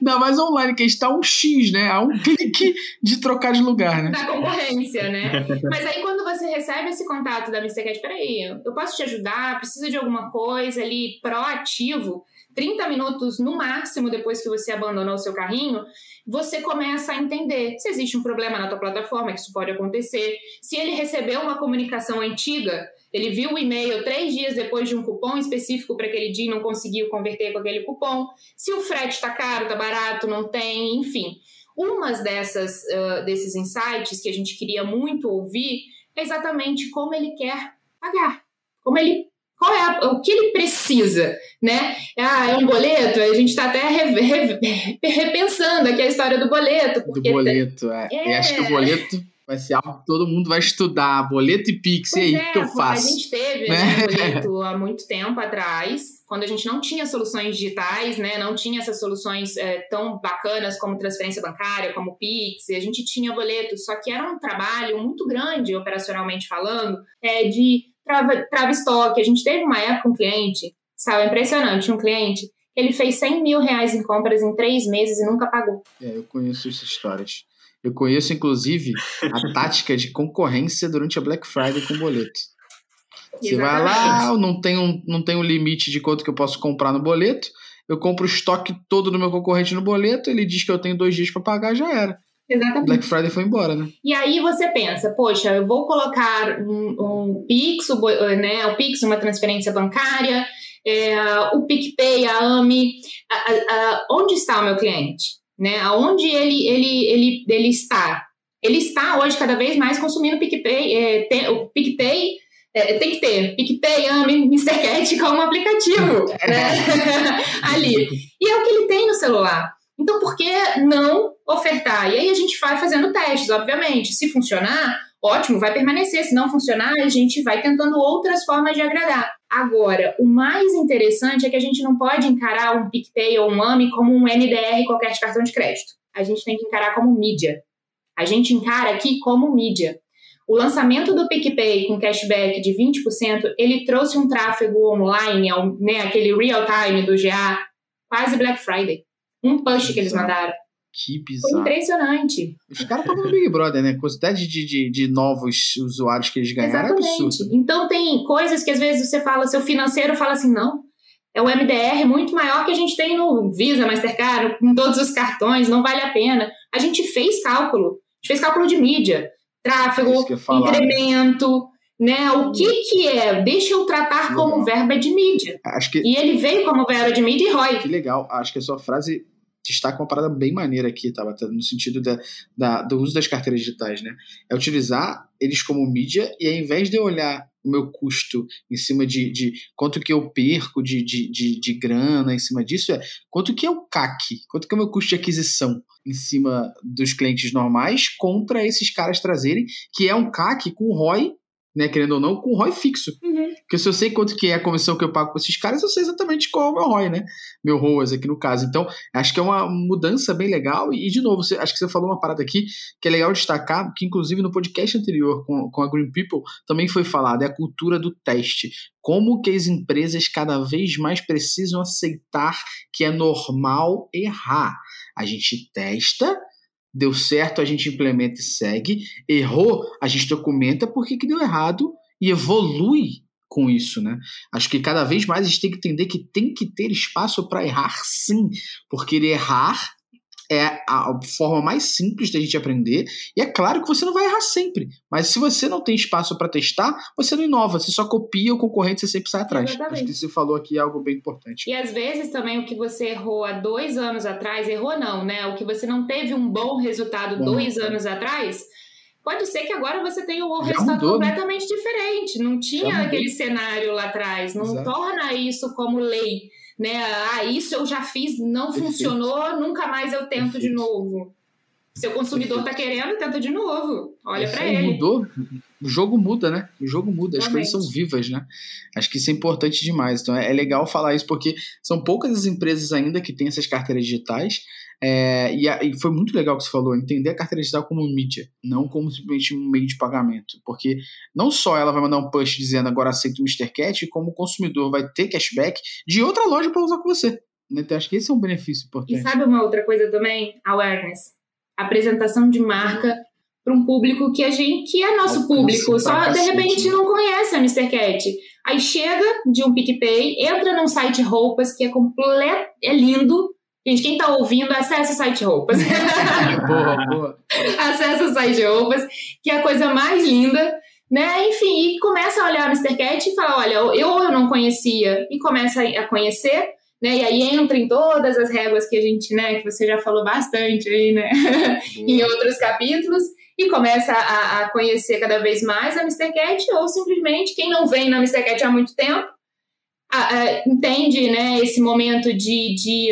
Ainda mais online, que está um X, né? Há um clique de trocar de lugar, né? Da concorrência, né? Mas aí quando você recebe esse contato da Mr. Cat, peraí, eu posso te ajudar? Precisa de alguma coisa ali proativo? 30 minutos no máximo depois que você abandonou o seu carrinho, você começa a entender se existe um problema na tua plataforma, que isso pode acontecer, se ele recebeu uma comunicação antiga, ele viu o e-mail três dias depois de um cupom específico para aquele dia e não conseguiu converter com aquele cupom, se o frete está caro, está barato, não tem, enfim. Umas dessas, uh, desses insights que a gente queria muito ouvir é exatamente como ele quer pagar, como ele qual é a, o que ele precisa, né? Ah, é um boleto? A gente está até re, re, repensando aqui a história do boleto. do boleto, é. é. acho que o boleto vai ser algo que todo mundo vai estudar. Boleto e Pix, pois e aí, o é, que eu faço? A gente teve né? boleto há muito tempo atrás, quando a gente não tinha soluções digitais, né? Não tinha essas soluções é, tão bacanas como transferência bancária, como Pix, a gente tinha boleto, só que era um trabalho muito grande, operacionalmente falando, é, de trava, trava estoque. A gente teve uma época um cliente, sabe, impressionante, um cliente, ele fez 100 mil reais em compras em três meses e nunca pagou. É, eu conheço essas histórias. Eu conheço, inclusive, a tática de concorrência durante a Black Friday com boleto. Você vai lá, não tem, um, não tem um limite de quanto que eu posso comprar no boleto, eu compro o estoque todo do meu concorrente no boleto, ele diz que eu tenho dois dias para pagar, já era. Exatamente. Black Friday foi embora, né? E aí você pensa, poxa, eu vou colocar um, um Pix, né, o Pix, uma transferência bancária, é, o PicPay, a AMI, a, a, onde está o meu cliente? Né? Aonde ele, ele, ele, ele está? Ele está hoje cada vez mais consumindo PicPay, é, tem, o PicPay é, tem que ter PicPay, AMI, Mr. Cat como aplicativo né? ali. E é o que ele tem no celular. Então, por que não ofertar? E aí a gente vai fazendo testes, obviamente. Se funcionar, ótimo, vai permanecer. Se não funcionar, a gente vai tentando outras formas de agradar. Agora, o mais interessante é que a gente não pode encarar um PicPay ou um AMI como um NDR qualquer de cartão de crédito. A gente tem que encarar como mídia. A gente encara aqui como mídia. O lançamento do PicPay com cashback de 20%, ele trouxe um tráfego online, né, aquele real time do GA, quase Black Friday. Um push que eles mandaram. Que bizarro. Foi impressionante. Os caras estavam no Big Brother, né? Quantidade de, de, de novos usuários que eles ganharam Exatamente. é absurdo. Então tem coisas que às vezes você fala, seu financeiro fala assim, não, é o MDR muito maior que a gente tem no Visa, Mastercard, em todos os cartões, não vale a pena. A gente fez cálculo. A gente fez cálculo de mídia, tráfego, incremento, né? O que que é? Deixa eu tratar legal. como verba de mídia. Acho que... E ele veio como verba de mídia e ROI. Que legal. Acho que a sua frase destaca uma parada bem maneira aqui, tá, no sentido da, da, do uso das carteiras digitais, né? É utilizar eles como mídia e ao invés de eu olhar o meu custo em cima de, de quanto que eu perco de, de, de, de, grana em cima disso, é quanto que é o CAC, quanto que é o meu custo de aquisição em cima dos clientes normais contra esses caras trazerem, que é um CAC com ROI né, querendo ou não, com ROI fixo. Uhum. Porque se eu sei quanto que é a comissão que eu pago para esses caras, eu sei exatamente qual é o meu ROI, né? Meu ROAS aqui no caso. Então, acho que é uma mudança bem legal. E, de novo, você, acho que você falou uma parada aqui que é legal destacar, que inclusive no podcast anterior com, com a Green People também foi falado, é a cultura do teste. Como que as empresas cada vez mais precisam aceitar que é normal errar. A gente testa, Deu certo, a gente implementa e segue. Errou, a gente documenta porque que deu errado e evolui com isso, né? Acho que cada vez mais a gente tem que entender que tem que ter espaço para errar sim, porque errar é a forma mais simples da gente aprender. E é claro que você não vai errar sempre. Mas se você não tem espaço para testar, você não inova. Você só copia o concorrente, você sempre sai atrás. Exatamente. Acho que você falou aqui algo bem importante. E às vezes também o que você errou há dois anos atrás, errou não, né? O que você não teve um bom resultado bom, dois é. anos atrás. Pode ser que agora você tenha um resultado mudou, né? completamente né? diferente. Não tinha aquele cenário lá atrás. Não Exato. torna isso como lei né? Ah, isso eu já fiz, não Perfeito. funcionou, nunca mais eu tento Perfeito. de novo. Seu consumidor está querendo, tenta de novo. Olha para ele. Mudou. O jogo muda, né? O jogo muda, as Realmente. coisas são vivas, né? Acho que isso é importante demais. Então é, legal falar isso, porque são poucas as empresas ainda que têm essas carteiras digitais. É, e, a, e, foi muito legal que você falou, entender a carteira digital como mídia, não como simplesmente um meio de pagamento. Porque não só ela vai mandar um push dizendo agora aceito o Mr. Cat, como o consumidor vai ter cashback de outra loja para usar com você. Então, acho que esse é um benefício importante. E sabe uma outra coisa também? Awareness. Apresentação de marca para um público que a gente que é nosso público, só de repente não conhece a Mr. Cat. Aí chega de um PicPay, entra num site roupas que é completo, é lindo. Gente, quem tá ouvindo, acessa o site roupas. boa, boa. acessa o site roupas, que é a coisa mais linda, né? Enfim, e começa a olhar a Mr. Cat e fala, olha, eu, eu não conhecia, e começa a conhecer, né? E aí entra em todas as regras que a gente, né, que você já falou bastante aí, né, em outros capítulos, e começa a, a, conhecer cada vez mais a Mr. Cat, ou simplesmente quem não vem na Mr. Cat há muito tempo a, a, entende, né, esse momento de, de,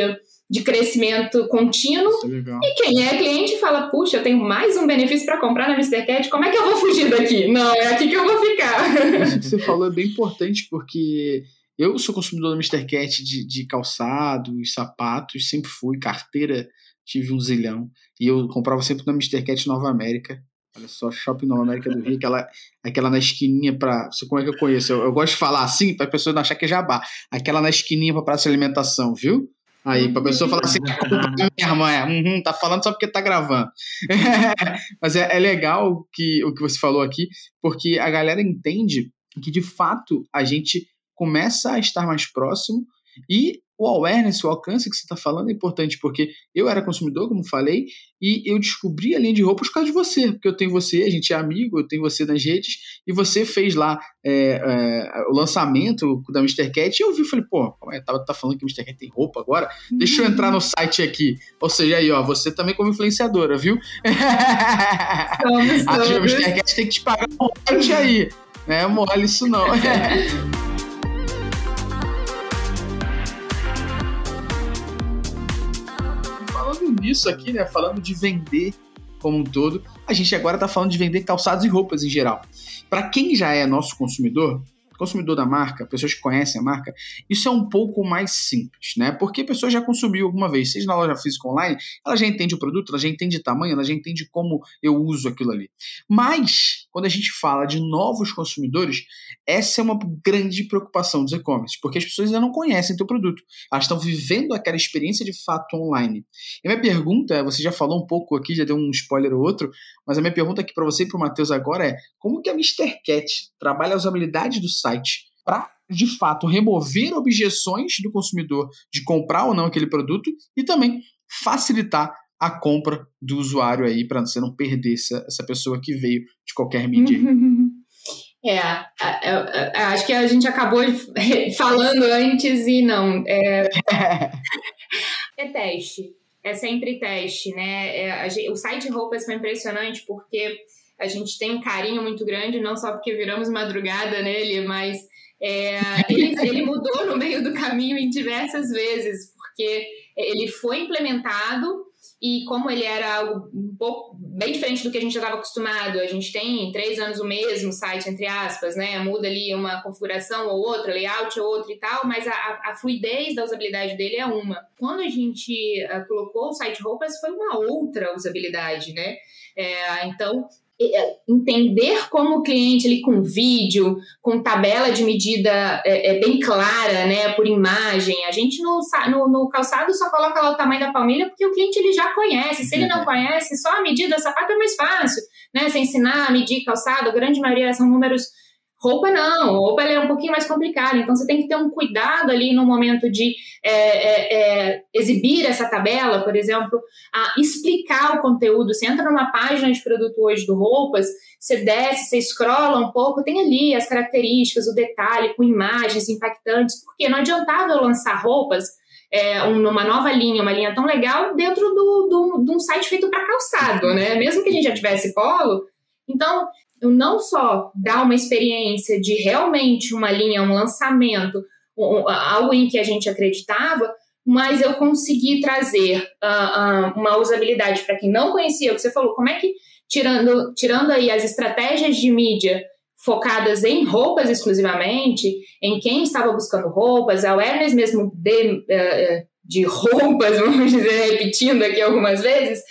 de crescimento contínuo. É e quem é cliente fala, puxa, eu tenho mais um benefício para comprar na Mr. Cat, como é que eu vou fugir daqui? Não, é aqui que eu vou ficar. Isso que você falou é bem importante, porque eu sou consumidor da Mr. Cat de, de calçados, sapatos, sempre fui, carteira tive um zilhão. E eu comprava sempre na Mr. Cat Nova América. Olha só, Shopping Nova América do Rio, aquela, aquela na esquininha pra. Você como é que eu conheço? Eu, eu gosto de falar assim, pra pessoa não achar que é jabá. Aquela na esquininha pra praça de alimentação, viu? Aí, pra pessoa falar assim, minha irmã, é, uhum, tá falando só porque tá gravando. Mas é, é legal que, o que você falou aqui, porque a galera entende que, de fato, a gente começa a estar mais próximo e o awareness, o alcance que você está falando é importante, porque eu era consumidor, como falei, e eu descobri a linha de roupas por causa de você, porque eu tenho você, a gente é amigo, eu tenho você nas redes, e você fez lá é, é, o lançamento da Mr. Cat, e eu vi e falei, pô, tava tá falando que o Mr. Cat tem roupa agora? Deixa eu entrar no site aqui. Ou seja, aí, ó, você também como influenciadora, viu? Somos o Mr. Cat tem que te pagar um monte aí. Não é mole isso não. nisso aqui, né? Falando de vender como um todo, a gente agora está falando de vender calçados e roupas em geral. Para quem já é nosso consumidor, consumidor da marca, pessoas que conhecem a marca, isso é um pouco mais simples, né? Porque a pessoa já consumiu alguma vez, seja na loja física online, ela já entende o produto, ela já entende o tamanho, ela já entende como eu uso aquilo ali. Mas, quando a gente fala de novos consumidores, essa é uma grande preocupação dos e-commerce, porque as pessoas ainda não conhecem teu produto. Elas estão vivendo aquela experiência de fato online. E minha pergunta, você já falou um pouco aqui, já deu um spoiler ou outro, mas a minha pergunta aqui para você e para o Matheus agora é: como que a Mr. Cat trabalha a usabilidade do site para de fato remover objeções do consumidor de comprar ou não aquele produto e também facilitar a compra do usuário aí para você não perder essa, essa pessoa que veio de qualquer mídia. É, acho que a gente acabou falando antes e não. É, é teste. É sempre teste, né? É, o site roupas foi impressionante porque a gente tem um carinho muito grande, não só porque viramos madrugada nele, mas é, ele, ele mudou no meio do caminho em diversas vezes, porque ele foi implementado e como ele era algo um pouco bem diferente do que a gente já estava acostumado, a gente tem em três anos o mesmo site, entre aspas, né? Muda ali uma configuração ou outra, layout ou outra e tal, mas a, a fluidez da usabilidade dele é uma. Quando a gente uh, colocou o site roupas, foi uma outra usabilidade, né? É, então, entender como o cliente ali com vídeo, com tabela de medida é, é, bem clara, né, por imagem. A gente no, no, no, calçado só coloca lá o tamanho da palmilha porque o cliente ele já conhece. Se ele não conhece, só a medida sapato é mais fácil, né? Você ensinar a medir calçado, a grande maioria são números Roupa não, roupa é um pouquinho mais complicada, então você tem que ter um cuidado ali no momento de é, é, é, exibir essa tabela, por exemplo, a explicar o conteúdo. Você entra numa página de produto hoje do Roupas, você desce, você scrolla um pouco, tem ali as características, o detalhe, com imagens impactantes, porque não adiantava eu lançar roupas é, uma nova linha, uma linha tão legal dentro do, do, de um site feito para calçado, né? Mesmo que a gente já tivesse polo, então eu não só dar uma experiência de realmente uma linha, um lançamento, algo em que a gente acreditava, mas eu consegui trazer uh, uh, uma usabilidade para quem não conhecia, o que você falou, como é que tirando, tirando aí as estratégias de mídia focadas em roupas exclusivamente, em quem estava buscando roupas, a awareness mesmo de, eh, de roupas, vamos dizer, repetindo aqui algumas vezes,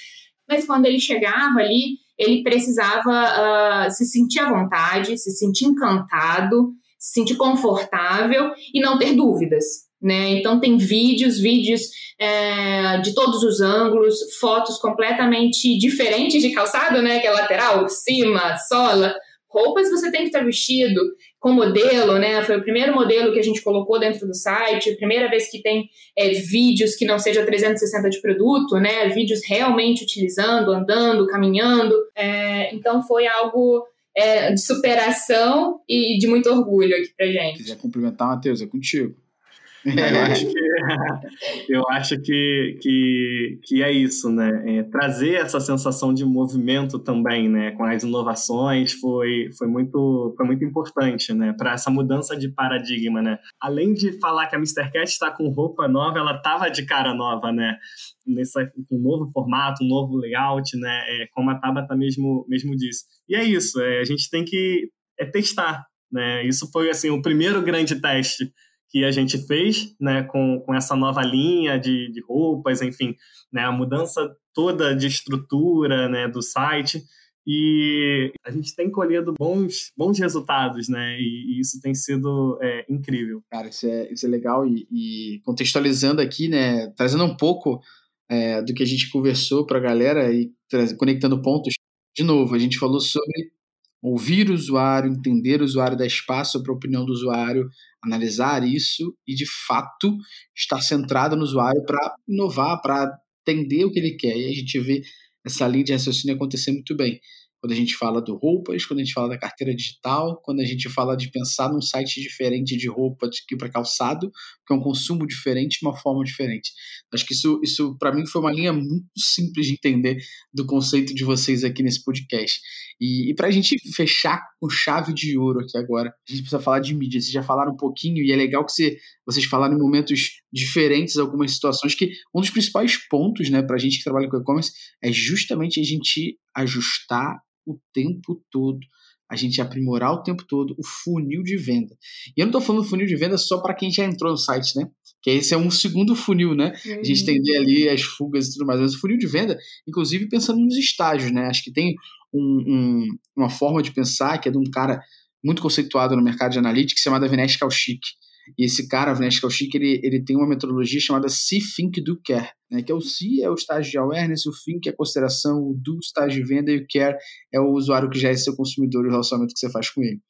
mas quando ele chegava ali, ele precisava uh, se sentir à vontade, se sentir encantado, se sentir confortável e não ter dúvidas. Né? Então tem vídeos, vídeos é, de todos os ângulos, fotos completamente diferentes de calçado, né? Que é lateral, cima, sola, roupas você tem que estar vestido com modelo, né? Foi o primeiro modelo que a gente colocou dentro do site, primeira vez que tem é, vídeos que não seja 360 de produto, né? Vídeos realmente utilizando, andando, caminhando. É, então foi algo é, de superação e de muito orgulho aqui pra gente. Se quiser cumprimentar, Matheus, é contigo. É, eu acho que, eu acho que, que, que é isso, né? É, trazer essa sensação de movimento também, né? Com as inovações foi, foi, muito, foi muito importante, né? Para essa mudança de paradigma, né? Além de falar que a Mr. Cat está com roupa nova, ela estava de cara nova, né? Nessa, um novo formato, um novo layout, né? É, como a Tabata mesmo, mesmo disse. E é isso, é, a gente tem que é testar, né? Isso foi, assim, o primeiro grande teste que a gente fez né, com, com essa nova linha de, de roupas, enfim, né, a mudança toda de estrutura né, do site. E a gente tem colhido bons, bons resultados, né? E, e isso tem sido é, incrível. Cara, isso é, isso é legal. E, e contextualizando aqui, né? Trazendo um pouco é, do que a gente conversou para a galera e conectando pontos. De novo, a gente falou sobre ouvir o usuário, entender o usuário, dar espaço para a opinião do usuário, analisar isso e, de fato, estar centrado no usuário para inovar, para entender o que ele quer. E a gente vê essa linha de raciocínio acontecer muito bem quando a gente fala do roupas, quando a gente fala da carteira digital, quando a gente fala de pensar num site diferente de roupa que para calçado, que é um consumo diferente, uma forma diferente. Acho que isso, isso para mim foi uma linha muito simples de entender do conceito de vocês aqui nesse podcast. E, e para a gente fechar com chave de ouro aqui agora, a gente precisa falar de mídia. Vocês já falaram um pouquinho e é legal que você, vocês falaram em momentos diferentes, algumas situações que um dos principais pontos, né, para a gente que trabalha com e-commerce é justamente a gente ajustar o tempo todo. A gente aprimorar o tempo todo o funil de venda. E eu não estou falando funil de venda só para quem já entrou no site, né? Que esse é um segundo funil, né? Uhum. A gente uhum. entender ali as fugas e tudo mais. Mas o funil de venda, inclusive pensando nos estágios, né? Acho que tem um, um, uma forma de pensar que é de um cara muito conceituado no mercado de analytics chamada Vinesh Kaushik e esse cara, Vinesh Kaushik, ele, ele tem uma metodologia chamada See, Think, Do, Care, né? que é o See é o estágio de awareness, o Think é a consideração, o Do, estágio de venda, e o Care é o usuário que já é seu consumidor e o relacionamento que você faz com ele.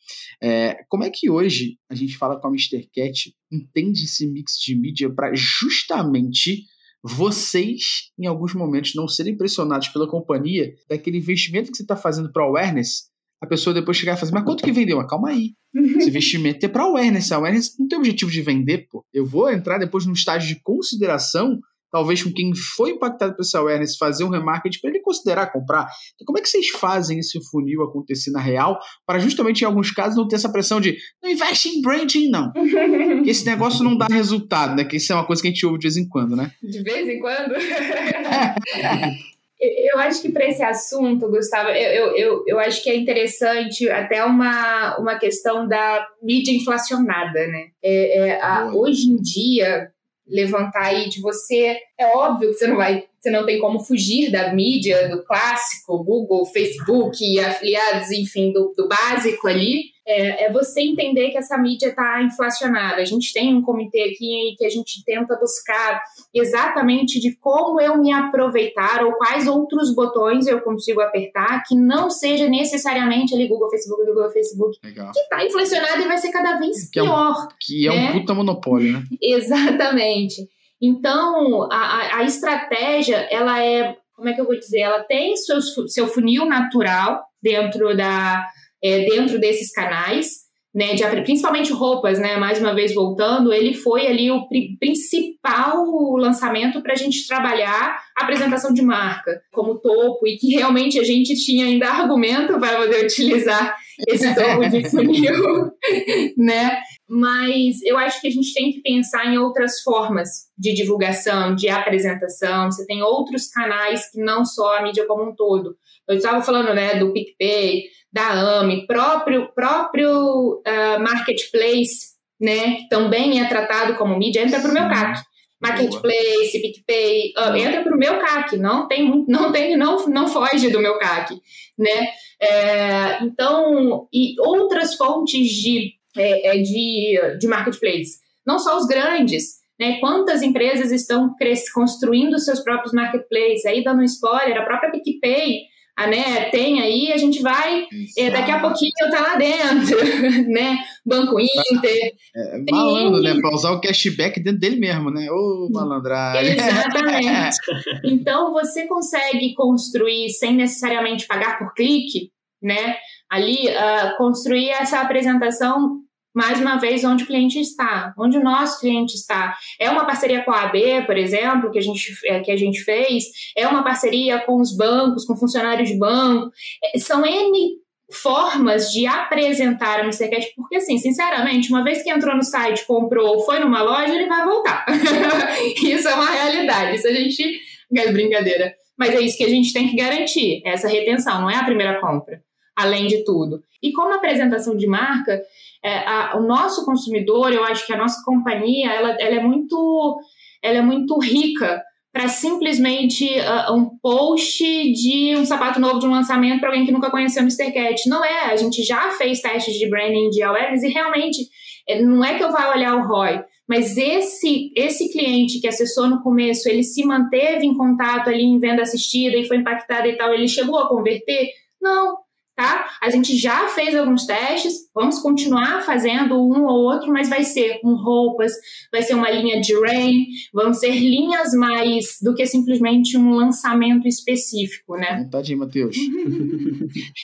É, como é que hoje a gente fala com a Mr. Cat, entende esse mix de mídia para justamente vocês, em alguns momentos, não serem pressionados pela companhia daquele investimento que você está fazendo para awareness a pessoa depois chegar e fazer, mas quanto que vendeu? Mas calma aí. Esse investimento é para awareness. A awareness não tem objetivo de vender, pô. Eu vou entrar depois num estágio de consideração, talvez com quem foi impactado por essa awareness, fazer um remarketing para ele considerar comprar. Então, como é que vocês fazem esse funil acontecer na real, para justamente em alguns casos não ter essa pressão de não investe em branding, não. Porque esse negócio não dá resultado, né? Que isso é uma coisa que a gente ouve de vez em quando, né? De vez em quando? Eu acho que para esse assunto, Gustavo, eu, eu, eu, acho que é interessante até uma, uma questão da mídia inflacionada, né? É, é, a, hoje em dia, levantar aí de você, é óbvio que você não vai, você não tem como fugir da mídia, do clássico, Google, Facebook, afiliados, enfim, do, do básico ali é, é você entender que essa mídia está inflacionada. A gente tem um comitê aqui que a gente tenta buscar exatamente de como eu me aproveitar ou quais outros botões eu consigo apertar que não seja necessariamente ali Google, Facebook, Google, Facebook, Legal. que está inflacionado e vai ser cada vez que pior. É um, que é né? um puta monopólio, né? Exatamente. Então, a, a estratégia, ela é, como é que eu vou dizer? Ela tem seu, seu funil natural dentro da é, dentro desses canais, né, de, principalmente roupas, né, mais uma vez voltando, ele foi ali o pri principal lançamento para a gente trabalhar a apresentação de marca como topo e que realmente a gente tinha ainda argumento para poder utilizar esse topo de funil, né? Mas eu acho que a gente tem que pensar em outras formas de divulgação, de apresentação. Você tem outros canais que não só a mídia como um todo. Eu estava falando né, do PicPay, da AMI, próprio, próprio uh, marketplace, né, que também é tratado como mídia, entra para o meu CAC. Marketplace, PicPay, uh, entra para o meu CAC, não tem, não tem, não, não foge do meu CAC, né? É, então, e outras fontes de, é, é, de, de marketplace, não só os grandes, né? Quantas empresas estão construindo seus próprios marketplaces? Aí, dando um spoiler, a própria PicPay a, né, tem aí, a gente vai, é, daqui a pouquinho tá lá dentro, né? Banco Inter. É, malandro, né? Para usar o cashback dentro dele mesmo, né? Ô, malandragem. Exatamente. então, você consegue construir sem necessariamente pagar por clique, né? Ali, uh, construir essa apresentação mais uma vez, onde o cliente está, onde o nosso cliente está. É uma parceria com a AB, por exemplo, que a gente, é, que a gente fez, é uma parceria com os bancos, com funcionários de banco. É, são N formas de apresentar o Mr. Cat, porque assim, sinceramente, uma vez que entrou no site, comprou, foi numa loja, ele vai voltar. isso é uma realidade. Isso a gente. É brincadeira. Mas é isso que a gente tem que garantir, essa retenção, não é a primeira compra, além de tudo. E como apresentação de marca, é, a, o nosso consumidor, eu acho que a nossa companhia, ela, ela é muito, ela é muito rica para simplesmente uh, um post de um sapato novo de um lançamento para alguém que nunca conheceu o Mr. Cat. Não é, a gente já fez testes de branding de awareness e realmente é, não é que eu vá olhar o ROI, mas esse esse cliente que acessou no começo, ele se manteve em contato ali em venda assistida e foi impactado e tal, ele chegou a converter? Não, tá? A gente já fez alguns testes, vamos continuar fazendo um ou outro, mas vai ser com roupas, vai ser uma linha de rain, vão ser linhas mais do que simplesmente um lançamento específico, né? Tadinho, Matheus.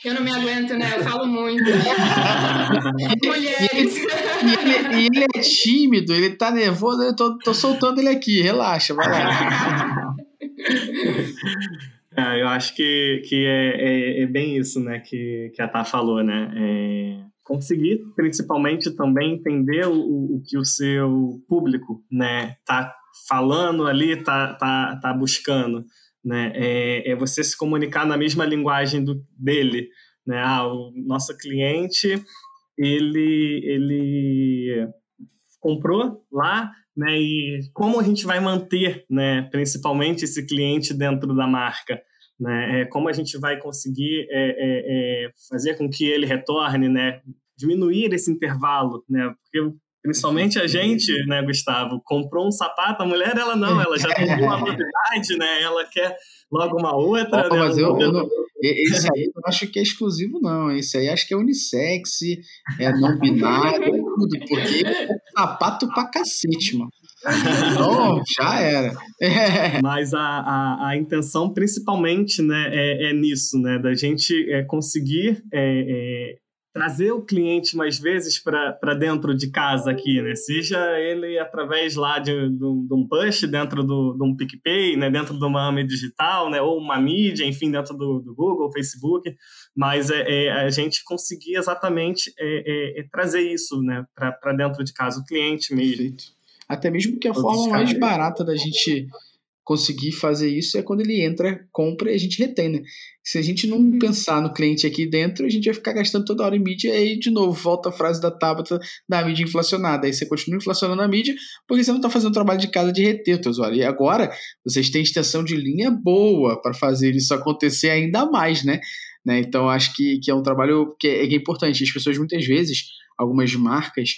Eu não me aguento, né? Eu falo muito. Mulheres. E ele, e ele, é tímido, ele tá nervoso, eu tô, tô soltando ele aqui, relaxa, vai lá. É, eu acho que, que é, é, é, bem isso, né, que, que a Tá falou, né? É conseguir, principalmente, também entender o, o que o seu público, né, tá falando ali, tá, tá, tá buscando, né? É, é você se comunicar na mesma linguagem do, dele, né? Ah, o nosso cliente, ele, ele comprou lá, né? E como a gente vai manter, né? Principalmente esse cliente dentro da marca, né? É, como a gente vai conseguir é, é, é, fazer com que ele retorne, né? Diminuir esse intervalo, né? Porque principalmente a gente, né, Gustavo, comprou um sapato, a mulher ela não, ela já tem uma novidade, né? Ela quer logo uma outra. Oh, né? Mas eu, eu não, esse aí eu acho que é exclusivo, não. Esse aí acho que é unissex, é não binário, é tudo, porque é sapato pra cacete, mano. Então, já era. É. Mas a, a, a, intenção, principalmente, né, é, é, nisso, né? Da gente é, conseguir é, é trazer o cliente mais vezes para dentro de casa aqui, né? Seja ele através lá de, de, de um push dentro do, de um PicPay, né? Dentro de uma AME digital, né? Ou uma mídia, enfim, dentro do, do Google, Facebook. Mas é, é, a gente conseguir exatamente é, é, é trazer isso, né? Para dentro de casa, o cliente mesmo. Perfeito. Até mesmo que a forma mais barata da gente conseguir fazer isso é quando ele entra, compra e a gente retém, né? Se a gente não uhum. pensar no cliente aqui dentro, a gente vai ficar gastando toda hora em mídia e aí, de novo, volta a frase da Tabata da mídia inflacionada. Aí você continua inflacionando a mídia porque você não está fazendo o trabalho de casa de reter o teu usuário. E agora, vocês têm extensão de linha boa para fazer isso acontecer ainda mais, né? né? Então, acho que, que é um trabalho que é, que é importante. As pessoas, muitas vezes, algumas marcas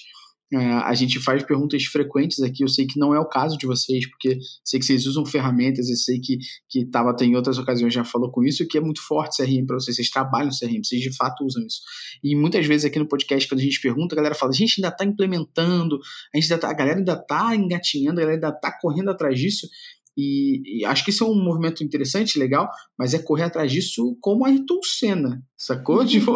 é, a gente faz perguntas frequentes aqui, eu sei que não é o caso de vocês, porque sei que vocês usam ferramentas, eu sei que, que Tabata em outras ocasiões já falou com isso, que é muito forte CRM para vocês, vocês trabalham CRM, vocês de fato usam isso. E muitas vezes aqui no podcast, quando a gente pergunta, a galera fala, a gente ainda está implementando, a, gente ainda tá, a galera ainda está engatinhando, a galera ainda está correndo atrás disso, e, e, acho que isso é um movimento interessante, legal, mas é correr atrás disso como a Ayrton Senna, sacou? Tipo,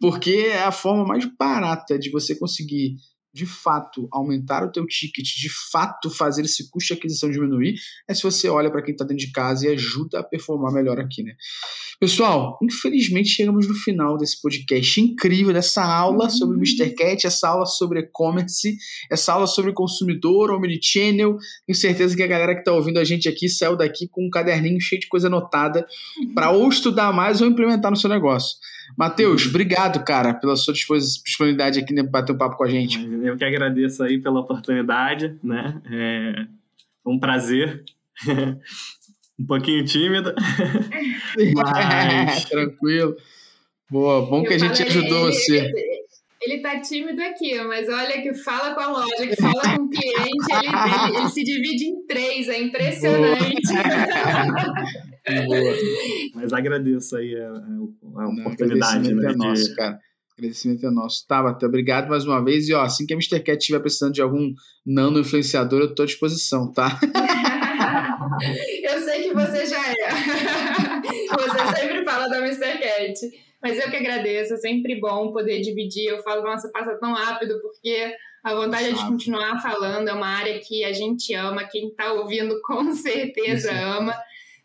porque é a forma mais barata de você conseguir de fato aumentar o teu ticket, de fato fazer esse custo de aquisição diminuir, é se você olha para quem está dentro de casa e ajuda a performar melhor aqui, né? Pessoal, infelizmente chegamos no final desse podcast incrível, dessa aula sobre o Mr. Cat, essa aula sobre e-commerce, essa aula sobre consumidor, omnichannel. Tenho certeza que a galera que está ouvindo a gente aqui saiu daqui com um caderninho cheio de coisa anotada para ou estudar mais ou implementar no seu negócio. Matheus, obrigado, cara, pela sua disponibilidade aqui para bater um papo com a gente. Eu que agradeço aí pela oportunidade, né? É um prazer. um pouquinho tímida. Mas... Tranquilo. Boa, bom eu que a gente ajudou ele, você. Ele, ele tá tímido aqui, mas olha que fala com a loja, que fala com o cliente, ele, ele, ele se divide em três, é impressionante. Boa. Boa. Mas agradeço aí a, a, a oportunidade. Não, né, é nosso, cara. Agradecimento é nosso. Tabata, obrigado mais uma vez. E ó, assim que a Mr. Cat estiver precisando de algum nano influenciador, eu estou à disposição, tá? eu sei que você já é. você sempre fala da Mr. Cat. Mas eu que agradeço, é sempre bom poder dividir. Eu falo, nossa, passa tão rápido, porque a vontade é de continuar falando. É uma área que a gente ama, quem está ouvindo com certeza ama.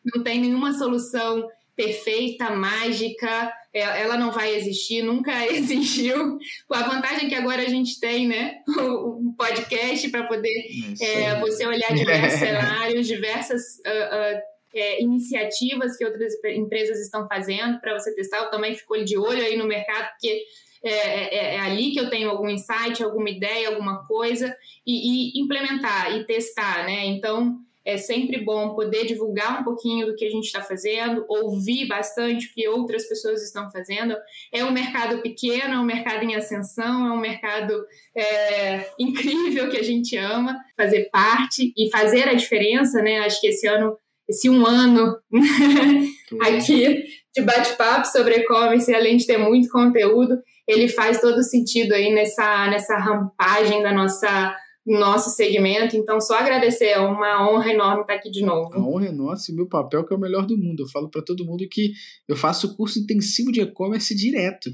Não tem nenhuma solução perfeita, mágica, ela não vai existir, nunca existiu. Com a vantagem que agora a gente tem, né? Um podcast para poder é, você olhar diversos cenários, diversas uh, uh, é, iniciativas que outras empresas estão fazendo para você testar. Eu também fico de olho aí no mercado, porque é, é, é, ali que eu tenho algum insight, alguma ideia, alguma coisa, e, e implementar e testar, né? Então, é sempre bom poder divulgar um pouquinho do que a gente está fazendo, ouvir bastante o que outras pessoas estão fazendo. É um mercado pequeno, é um mercado em ascensão, é um mercado é, incrível que a gente ama fazer parte e fazer a diferença, né? Acho que esse ano, esse um ano aqui de bate-papo sobre e-commerce, além de ter muito conteúdo, ele faz todo sentido aí nessa, nessa rampagem da nossa nosso segmento. Então, só agradecer, é uma honra enorme estar aqui de novo. A honra é nossa e meu papel que é o melhor do mundo. Eu falo para todo mundo que eu faço curso intensivo de e-commerce direto.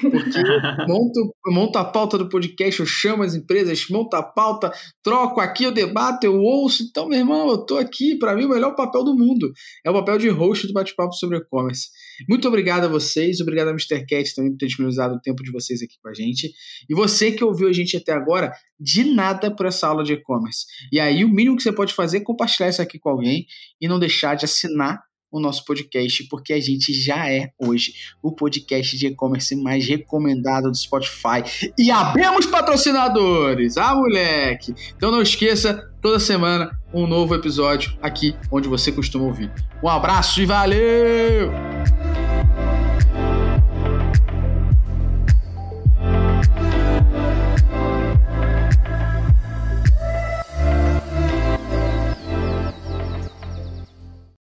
Porque eu monto, eu monto a pauta do podcast, eu chamo as empresas, monto a pauta, troco aqui, eu debato, eu ouço. Então, meu irmão, eu tô aqui. Para mim, o melhor papel do mundo é o papel de host do bate-papo sobre e-commerce. Muito obrigado a vocês, obrigado a Mr. Cat também por ter disponibilizado o tempo de vocês aqui com a gente. E você que ouviu a gente até agora, de nada por essa aula de e-commerce. E aí, o mínimo que você pode fazer é compartilhar isso aqui com alguém e não deixar de assinar o nosso podcast, porque a gente já é hoje o podcast de e-commerce mais recomendado do Spotify. E abemos patrocinadores! Ah, moleque! Então não esqueça, toda semana um novo episódio aqui onde você costuma ouvir. Um abraço e valeu!